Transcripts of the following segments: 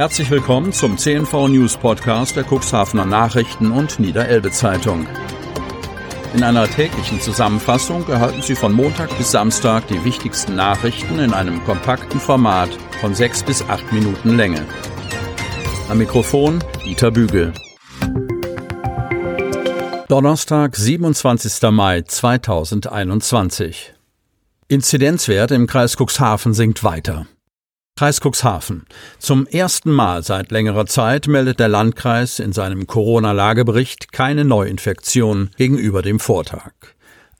Herzlich willkommen zum CNV News Podcast der Cuxhavener Nachrichten und Niederelbe Zeitung. In einer täglichen Zusammenfassung erhalten Sie von Montag bis Samstag die wichtigsten Nachrichten in einem kompakten Format von sechs bis acht Minuten Länge. Am Mikrofon Dieter Bügel. Donnerstag, 27. Mai 2021. Inzidenzwert im Kreis Cuxhaven sinkt weiter. Kreis Cuxhaven. Zum ersten Mal seit längerer Zeit meldet der Landkreis in seinem Corona-Lagebericht keine Neuinfektionen gegenüber dem Vortag.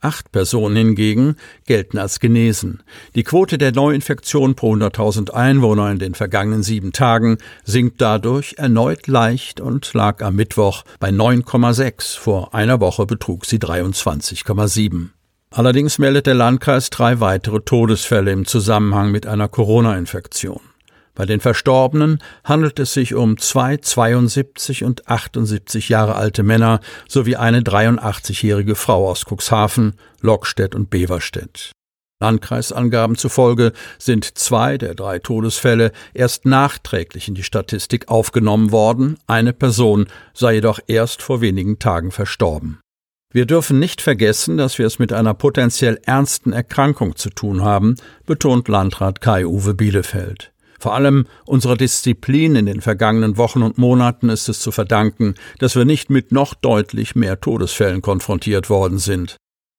Acht Personen hingegen gelten als genesen. Die Quote der Neuinfektion pro 100.000 Einwohner in den vergangenen sieben Tagen sinkt dadurch erneut leicht und lag am Mittwoch bei 9,6. Vor einer Woche betrug sie 23,7. Allerdings meldet der Landkreis drei weitere Todesfälle im Zusammenhang mit einer Corona-Infektion. Bei den Verstorbenen handelt es sich um zwei 72 und 78 Jahre alte Männer sowie eine 83-jährige Frau aus Cuxhaven, Lockstedt und Beverstedt. Landkreisangaben zufolge sind zwei der drei Todesfälle erst nachträglich in die Statistik aufgenommen worden, eine Person sei jedoch erst vor wenigen Tagen verstorben. Wir dürfen nicht vergessen, dass wir es mit einer potenziell ernsten Erkrankung zu tun haben, betont Landrat Kai-Uwe Bielefeld. Vor allem unserer Disziplin in den vergangenen Wochen und Monaten ist es zu verdanken, dass wir nicht mit noch deutlich mehr Todesfällen konfrontiert worden sind.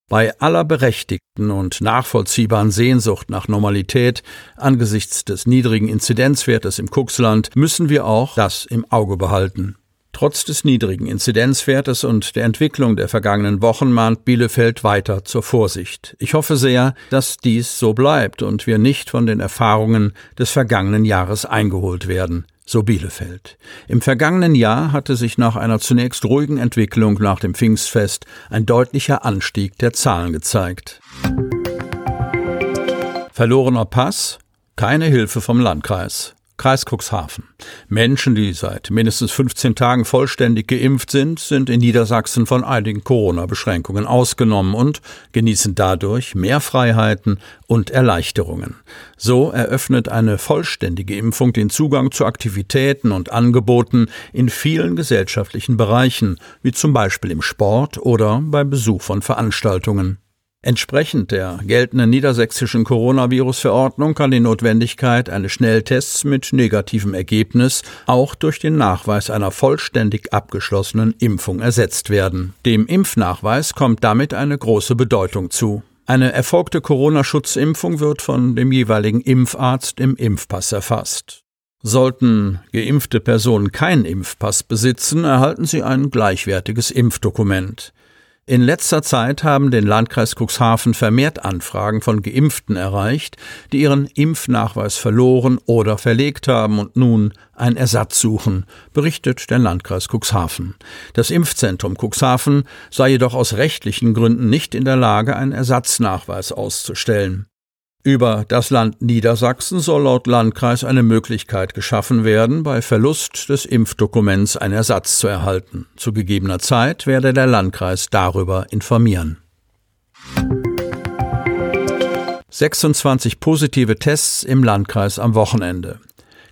Bei aller berechtigten und nachvollziehbaren Sehnsucht nach Normalität angesichts des niedrigen Inzidenzwertes im Kuxland müssen wir auch das im Auge behalten. Trotz des niedrigen Inzidenzwertes und der Entwicklung der vergangenen Wochen mahnt Bielefeld weiter zur Vorsicht. Ich hoffe sehr, dass dies so bleibt und wir nicht von den Erfahrungen des vergangenen Jahres eingeholt werden. So Bielefeld. Im vergangenen Jahr hatte sich nach einer zunächst ruhigen Entwicklung nach dem Pfingstfest ein deutlicher Anstieg der Zahlen gezeigt. Verlorener Pass? Keine Hilfe vom Landkreis. Kreis Cuxhaven. Menschen, die seit mindestens 15 Tagen vollständig geimpft sind, sind in Niedersachsen von einigen Corona-Beschränkungen ausgenommen und genießen dadurch mehr Freiheiten und Erleichterungen. So eröffnet eine vollständige Impfung den Zugang zu Aktivitäten und Angeboten in vielen gesellschaftlichen Bereichen, wie zum Beispiel im Sport oder beim Besuch von Veranstaltungen. Entsprechend der geltenden niedersächsischen Coronavirus-Verordnung kann die Notwendigkeit eines Schnelltests mit negativem Ergebnis auch durch den Nachweis einer vollständig abgeschlossenen Impfung ersetzt werden. Dem Impfnachweis kommt damit eine große Bedeutung zu. Eine erfolgte Corona-Schutzimpfung wird von dem jeweiligen Impfarzt im Impfpass erfasst. Sollten geimpfte Personen keinen Impfpass besitzen, erhalten sie ein gleichwertiges Impfdokument. In letzter Zeit haben den Landkreis Cuxhaven vermehrt Anfragen von Geimpften erreicht, die ihren Impfnachweis verloren oder verlegt haben und nun einen Ersatz suchen, berichtet der Landkreis Cuxhaven. Das Impfzentrum Cuxhaven sei jedoch aus rechtlichen Gründen nicht in der Lage, einen Ersatznachweis auszustellen. Über das Land Niedersachsen soll laut Landkreis eine Möglichkeit geschaffen werden, bei Verlust des Impfdokuments einen Ersatz zu erhalten. Zu gegebener Zeit werde der Landkreis darüber informieren. 26 positive Tests im Landkreis am Wochenende.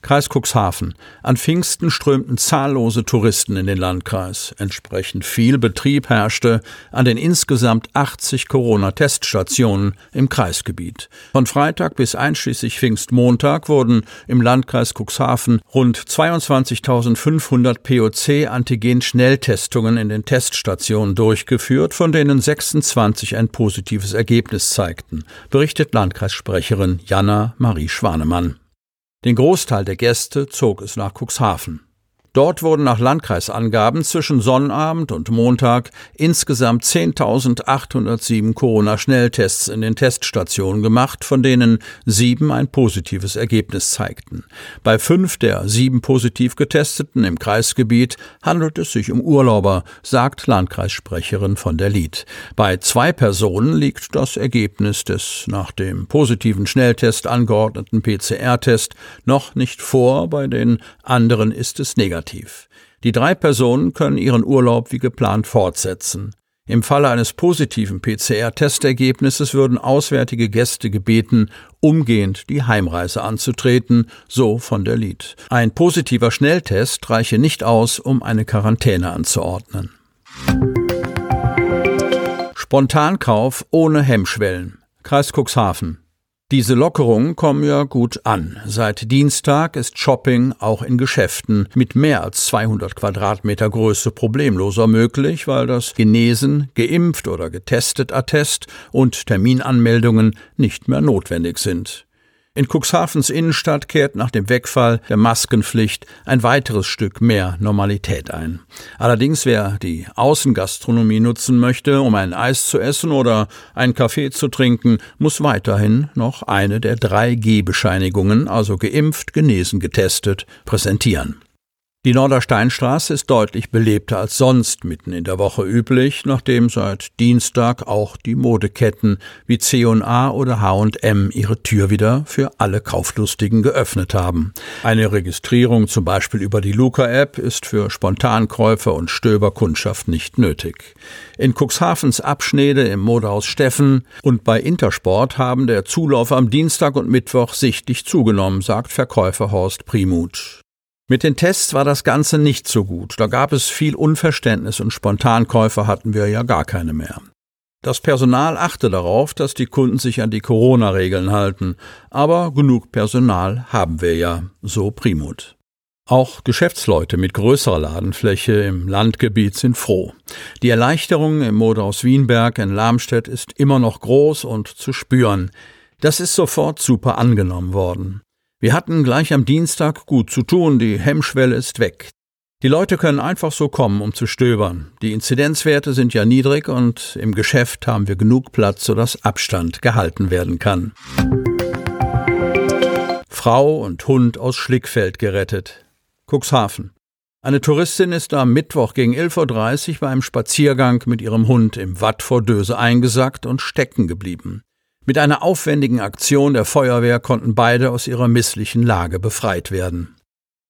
Kreis Cuxhaven. An Pfingsten strömten zahllose Touristen in den Landkreis. Entsprechend viel Betrieb herrschte an den insgesamt 80 Corona-Teststationen im Kreisgebiet. Von Freitag bis einschließlich Pfingstmontag wurden im Landkreis Cuxhaven rund 22.500 POC-Antigen-Schnelltestungen in den Teststationen durchgeführt, von denen 26 ein positives Ergebnis zeigten, berichtet Landkreissprecherin Jana Marie Schwanemann. Den Großteil der Gäste zog es nach Cuxhaven. Dort wurden nach Landkreisangaben zwischen Sonnabend und Montag insgesamt 10.807 Corona-Schnelltests in den Teststationen gemacht, von denen sieben ein positives Ergebnis zeigten. Bei fünf der sieben positiv Getesteten im Kreisgebiet handelt es sich um Urlauber, sagt Landkreissprecherin von der Lied. Bei zwei Personen liegt das Ergebnis des nach dem positiven Schnelltest angeordneten PCR-Test noch nicht vor, bei den anderen ist es negativ negativ. Die drei Personen können ihren Urlaub wie geplant fortsetzen. Im Falle eines positiven PCR-Testergebnisses würden auswärtige Gäste gebeten, umgehend die Heimreise anzutreten, so von der Lied. Ein positiver Schnelltest reiche nicht aus, um eine Quarantäne anzuordnen. Spontankauf ohne Hemmschwellen. Kreis Cuxhaven. Diese Lockerungen kommen ja gut an. Seit Dienstag ist Shopping auch in Geschäften mit mehr als 200 Quadratmeter Größe problemloser möglich, weil das Genesen, geimpft oder getestet Attest und Terminanmeldungen nicht mehr notwendig sind. In Cuxhavens Innenstadt kehrt nach dem Wegfall der Maskenpflicht ein weiteres Stück mehr Normalität ein. Allerdings, wer die Außengastronomie nutzen möchte, um ein Eis zu essen oder einen Kaffee zu trinken, muss weiterhin noch eine der drei G-Bescheinigungen, also geimpft, genesen, getestet, präsentieren. Die Nordersteinstraße ist deutlich belebter als sonst mitten in der Woche üblich, nachdem seit Dienstag auch die Modeketten wie C&A oder H&M ihre Tür wieder für alle Kauflustigen geöffnet haben. Eine Registrierung zum Beispiel über die Luca-App ist für Spontankäufer und Stöberkundschaft nicht nötig. In Cuxhavens Abschnede im Modehaus Steffen und bei Intersport haben der Zulauf am Dienstag und Mittwoch sichtlich zugenommen, sagt Verkäufer Horst Primuth. Mit den Tests war das Ganze nicht so gut. Da gab es viel Unverständnis und Spontankäufer hatten wir ja gar keine mehr. Das Personal achte darauf, dass die Kunden sich an die Corona-Regeln halten, aber genug Personal haben wir ja, so Primut. Auch Geschäftsleute mit größerer Ladenfläche im Landgebiet sind froh. Die Erleichterung im Modehaus Wienberg in Lamstedt ist immer noch groß und zu spüren. Das ist sofort super angenommen worden. Wir hatten gleich am Dienstag gut zu tun, die Hemmschwelle ist weg. Die Leute können einfach so kommen, um zu stöbern. Die Inzidenzwerte sind ja niedrig und im Geschäft haben wir genug Platz, sodass Abstand gehalten werden kann. Frau und Hund aus Schlickfeld gerettet. Cuxhaven. Eine Touristin ist am Mittwoch gegen 11.30 Uhr bei einem Spaziergang mit ihrem Hund im Watt vor Döse eingesackt und stecken geblieben. Mit einer aufwendigen Aktion der Feuerwehr konnten beide aus ihrer misslichen Lage befreit werden.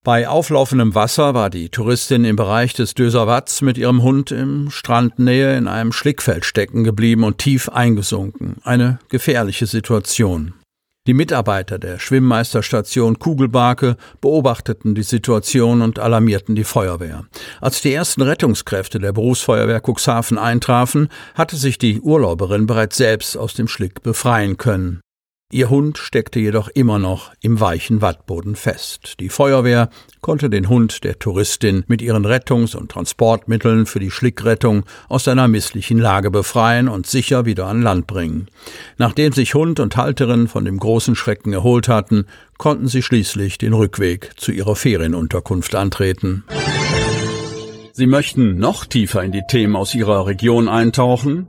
Bei auflaufendem Wasser war die Touristin im Bereich des Döserwatz mit ihrem Hund im Strandnähe in einem Schlickfeld stecken geblieben und tief eingesunken. Eine gefährliche Situation. Die Mitarbeiter der Schwimmmeisterstation Kugelbarke beobachteten die Situation und alarmierten die Feuerwehr. Als die ersten Rettungskräfte der Berufsfeuerwehr Cuxhaven eintrafen, hatte sich die Urlauberin bereits selbst aus dem Schlick befreien können. Ihr Hund steckte jedoch immer noch im weichen Wattboden fest. Die Feuerwehr konnte den Hund der Touristin mit ihren Rettungs- und Transportmitteln für die Schlickrettung aus seiner misslichen Lage befreien und sicher wieder an Land bringen. Nachdem sich Hund und Halterin von dem großen Schrecken erholt hatten, konnten sie schließlich den Rückweg zu ihrer Ferienunterkunft antreten. Sie möchten noch tiefer in die Themen aus Ihrer Region eintauchen?